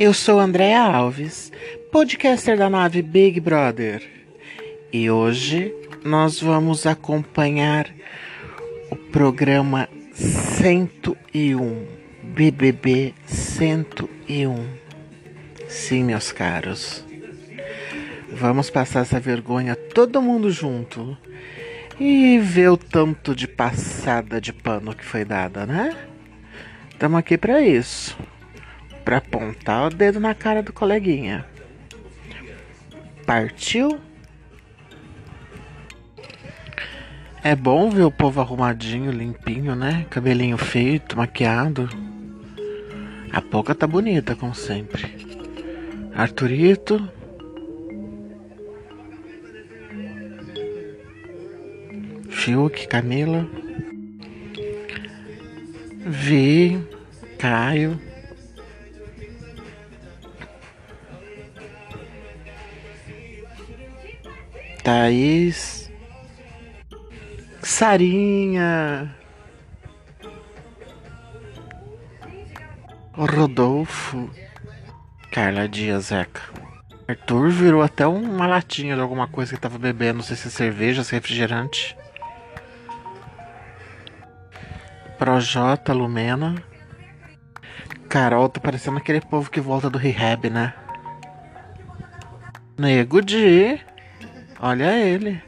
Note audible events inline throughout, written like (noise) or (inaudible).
Eu sou Andréa Alves, podcaster da nave Big Brother. E hoje nós vamos acompanhar o programa 101, BBB 101. Sim, meus caros. Vamos passar essa vergonha todo mundo junto e ver o tanto de passada de pano que foi dada, né? Estamos aqui para isso para apontar o dedo na cara do coleguinha. Partiu? É bom ver o povo arrumadinho, limpinho, né? Cabelinho feito, maquiado. A Poca tá bonita, como sempre. Arthurito. Fiuk, Camila. Vi, Caio. Thaís, Sarinha, Rodolfo, Carla Dias, Zeca. Arthur virou até uma latinha de alguma coisa que tava bebendo, não sei se é cerveja, se é refrigerante. Projota, Lumena. Carol tá parecendo aquele povo que volta do rehab, né? Nego de Olha ele.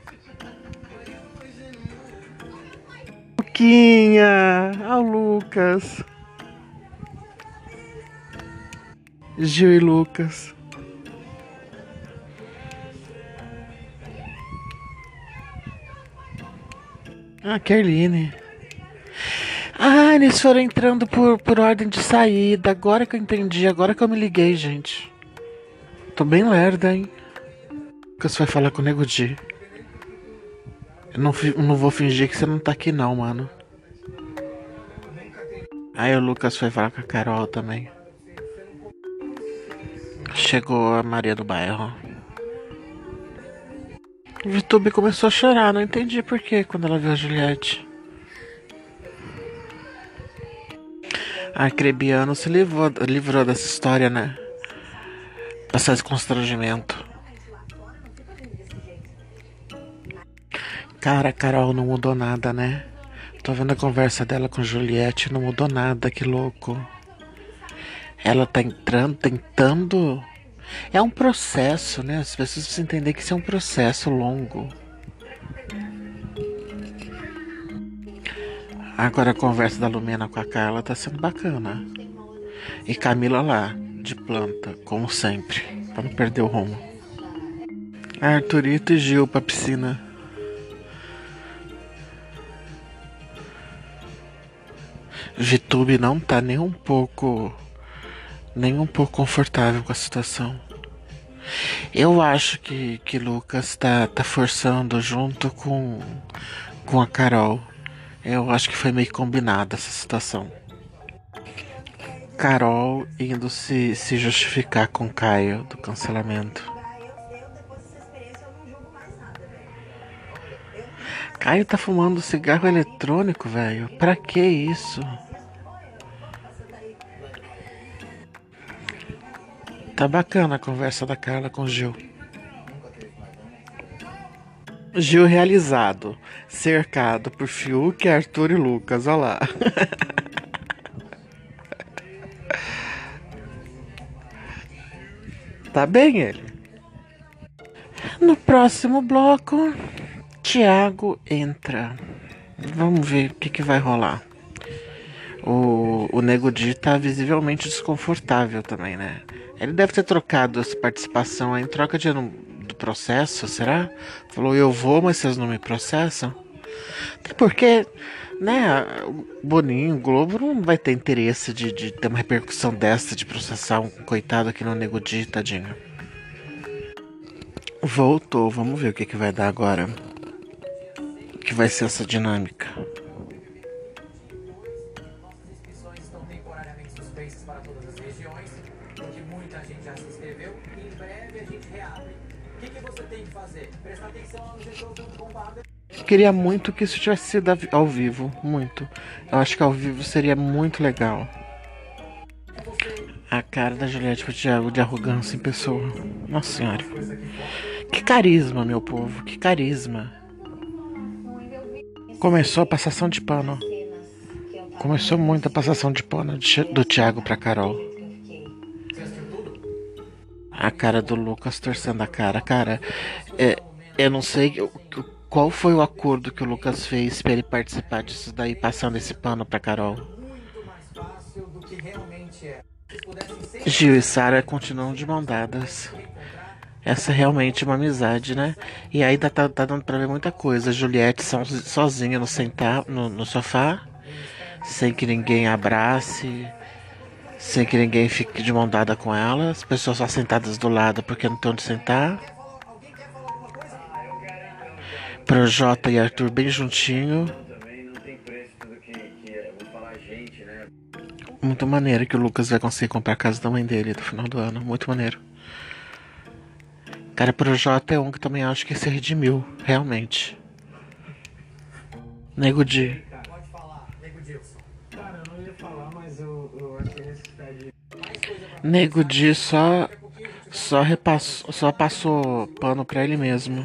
Luquinha! Ao Lucas. Gil e Lucas. Ah, Kerline. Ah, eles foram entrando por, por ordem de saída. Agora que eu entendi, agora que eu me liguei, gente. Tô bem lerda, hein? Lucas vai falar com o Nego Di. Eu não, não vou fingir que você não tá aqui não, mano. Aí o Lucas foi falar com a Carol também. Chegou a Maria do Bairro. Vitube começou a chorar, não entendi porquê quando ela viu a Juliette. A Crebiano se livrou, livrou dessa história, né? Passar esse constrangimento. Cara, Carol não mudou nada, né? Tô vendo a conversa dela com Juliette, não mudou nada, que louco. Ela tá entrando, tentando. É um processo, né? As pessoas precisam entender que isso é um processo longo. Agora a conversa da Lumena com a Carla tá sendo bacana. E Camila lá, de planta, como sempre, para não perder o rumo. Arthurito e Gil pra piscina. Vitube não tá nem um pouco nem um pouco confortável com a situação. Eu acho que, que Lucas tá, tá forçando junto com, com a Carol. Eu acho que foi meio combinada essa situação. Carol indo se, se justificar com Caio do cancelamento. Caio tá fumando cigarro eletrônico, velho. Pra que isso? Tá bacana a conversa da Carla com o Gil. Gil realizado, cercado por Fiuk, Arthur e Lucas, olha lá. (laughs) tá bem ele. No próximo bloco, Tiago entra. Vamos ver o que, que vai rolar. O, o Nego Di tá visivelmente desconfortável também, né? Ele deve ter trocado essa participação em troca de, do processo, será? Falou, eu vou, mas vocês não me processam? Até porque, né, Boninho, Globo não vai ter interesse de, de ter uma repercussão dessa, de processar um coitado aqui no Nego Di, tadinho. Voltou, vamos ver o que, que vai dar agora. O que vai ser essa dinâmica. Queria muito que isso tivesse sido ao vivo, muito. Eu acho que ao vivo seria muito legal. A cara da Juliette Thiago de arrogância em pessoa. Nossa senhora. Que carisma, meu povo. Que carisma. Começou a passação de pano. Começou muito a passação de pano do Thiago pra Carol. A cara do Lucas torcendo a cara. Cara, é, eu não sei qual foi o acordo que o Lucas fez para ele participar disso daí, passando esse pano pra Carol. Gil e Sara continuam de mão dadas. Essa é realmente uma amizade, né? E aí tá, tá, tá dando pra ver muita coisa. Juliette sozinha no, sentar, no, no sofá, sem que ninguém abrace, sem que ninguém fique de mão dada com ela. As pessoas só sentadas do lado porque não tem onde sentar. Projota e Arthur bem juntinho. Muito maneiro que o Lucas vai conseguir comprar a casa da mãe dele no final do ano. Muito maneiro. Cara, Projota é um que também acho que se redimiu, realmente. Nego Di. Pode falar, Nego Dilson. Cara, eu não ia falar, mas eu, eu achei necessidade. Nego Di só. Só repassou. Só passou pano pra ele mesmo.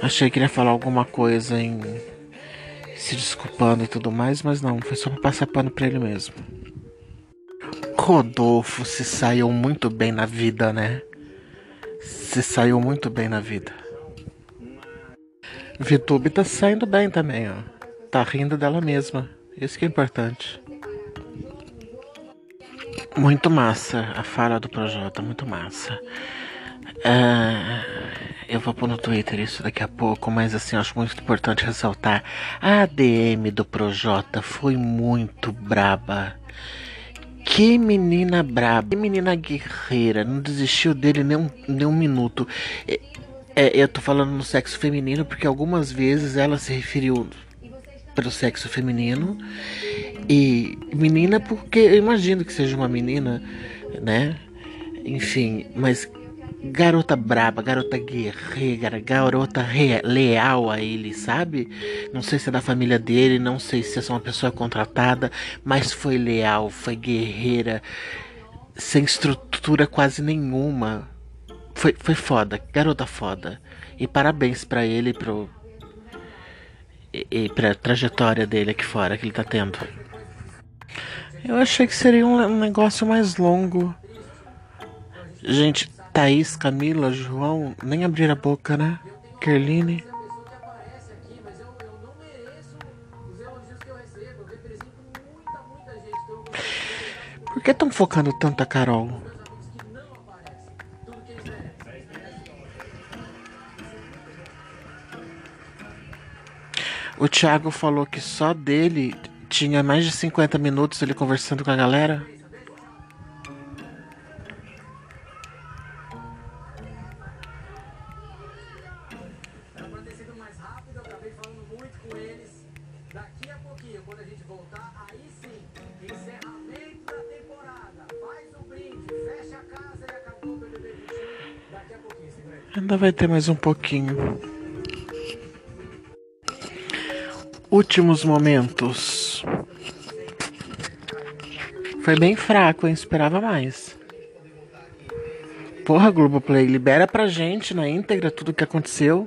Achei que ele ia falar alguma coisa em se desculpando e tudo mais, mas não, foi só pra passar pano pra ele mesmo. Rodolfo se saiu muito bem na vida, né? Se saiu muito bem na vida. Vitube tá saindo bem também, ó. Tá rindo dela mesma. Isso que é importante. Muito massa a fala do Projota, muito massa. Uh, eu vou pôr no Twitter isso daqui a pouco, mas assim, acho muito importante ressaltar. A ADM do Projota foi muito braba. Que menina braba, que menina guerreira, não desistiu dele nem um, nem um minuto. É, é, eu tô falando no sexo feminino porque algumas vezes ela se referiu para o sexo feminino e menina porque eu imagino que seja uma menina, né? Enfim, mas garota braba, garota guerreira, garota leal a ele, sabe? Não sei se é da família dele, não sei se é uma pessoa contratada, mas foi leal, foi guerreira, sem estrutura quase nenhuma. Foi, foi foda, garota foda. E parabéns para ele pro. E, e pra trajetória dele aqui fora que ele tá tendo. Eu achei que seria um negócio mais longo. Gente, Thaís, Camila, João, nem abrir a boca, né? Kerline. Por que estão focando tanto a Carol? O Thiago falou que só dele tinha mais de 50 minutos ele conversando com a galera. Ainda vai ter mais um pouquinho. Últimos momentos. Foi bem fraco, hein? Esperava mais. Porra, Globoplay, libera pra gente na íntegra tudo o que aconteceu.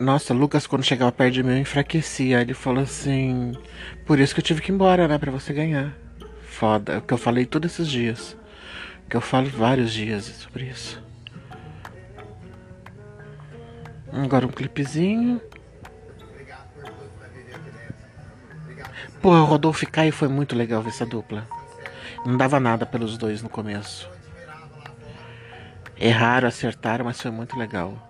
Nossa, Lucas, quando chegava perto de mim, eu enfraquecia. Ele falou assim: Por isso que eu tive que ir embora, né? Pra você ganhar. Foda. É o que eu falei todos esses dias. Que eu falo vários dias sobre isso. Agora um clipezinho. Pô, o Rodolfo e Caio foi muito legal ver essa dupla. Não dava nada pelos dois no começo. Erraram, acertaram, mas foi muito legal.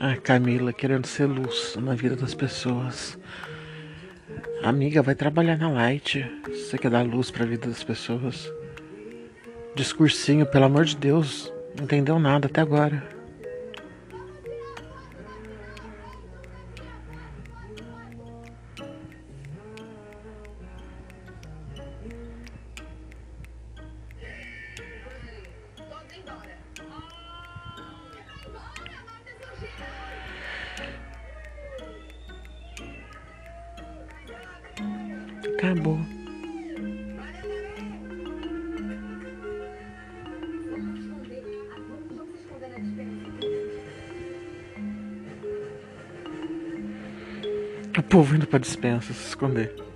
A Camila querendo ser luz na vida das pessoas. Amiga, vai trabalhar na Light. Você quer dar luz para a vida das pessoas. Discursinho, pelo amor de Deus. Não entendeu nada até agora. Acabou. O povo indo pra dispensa se esconder.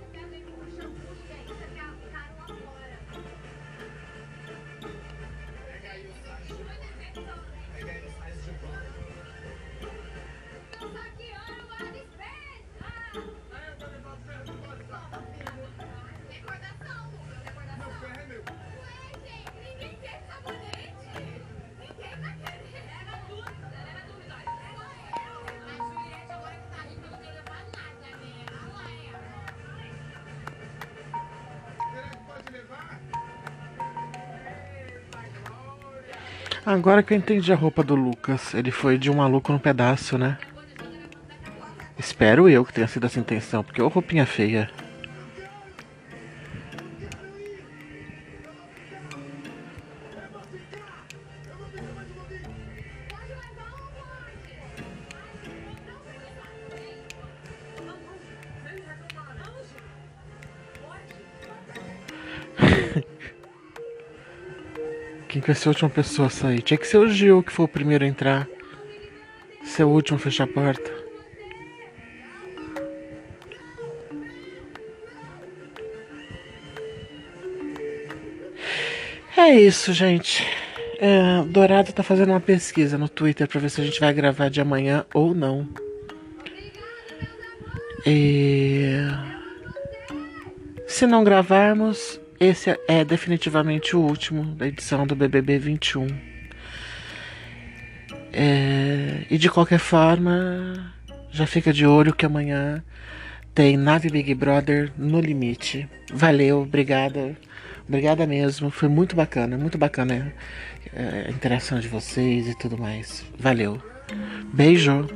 Agora que eu entendi a roupa do Lucas, ele foi de um maluco no pedaço, né? Espero eu que tenha sido essa intenção, porque ô roupinha feia. Vai ser a última pessoa a sair? Tinha que ser o Gil que foi o primeiro a entrar. Ser o último a fechar a porta. É isso, gente. É, Dourado tá fazendo uma pesquisa no Twitter pra ver se a gente vai gravar de amanhã ou não. E... Se não gravarmos, esse é definitivamente o último da edição do BBB 21. É, e de qualquer forma, já fica de olho que amanhã tem Nave Big Brother no limite. Valeu, obrigada. Obrigada mesmo, foi muito bacana, muito bacana é, a interação de vocês e tudo mais. Valeu. Beijo.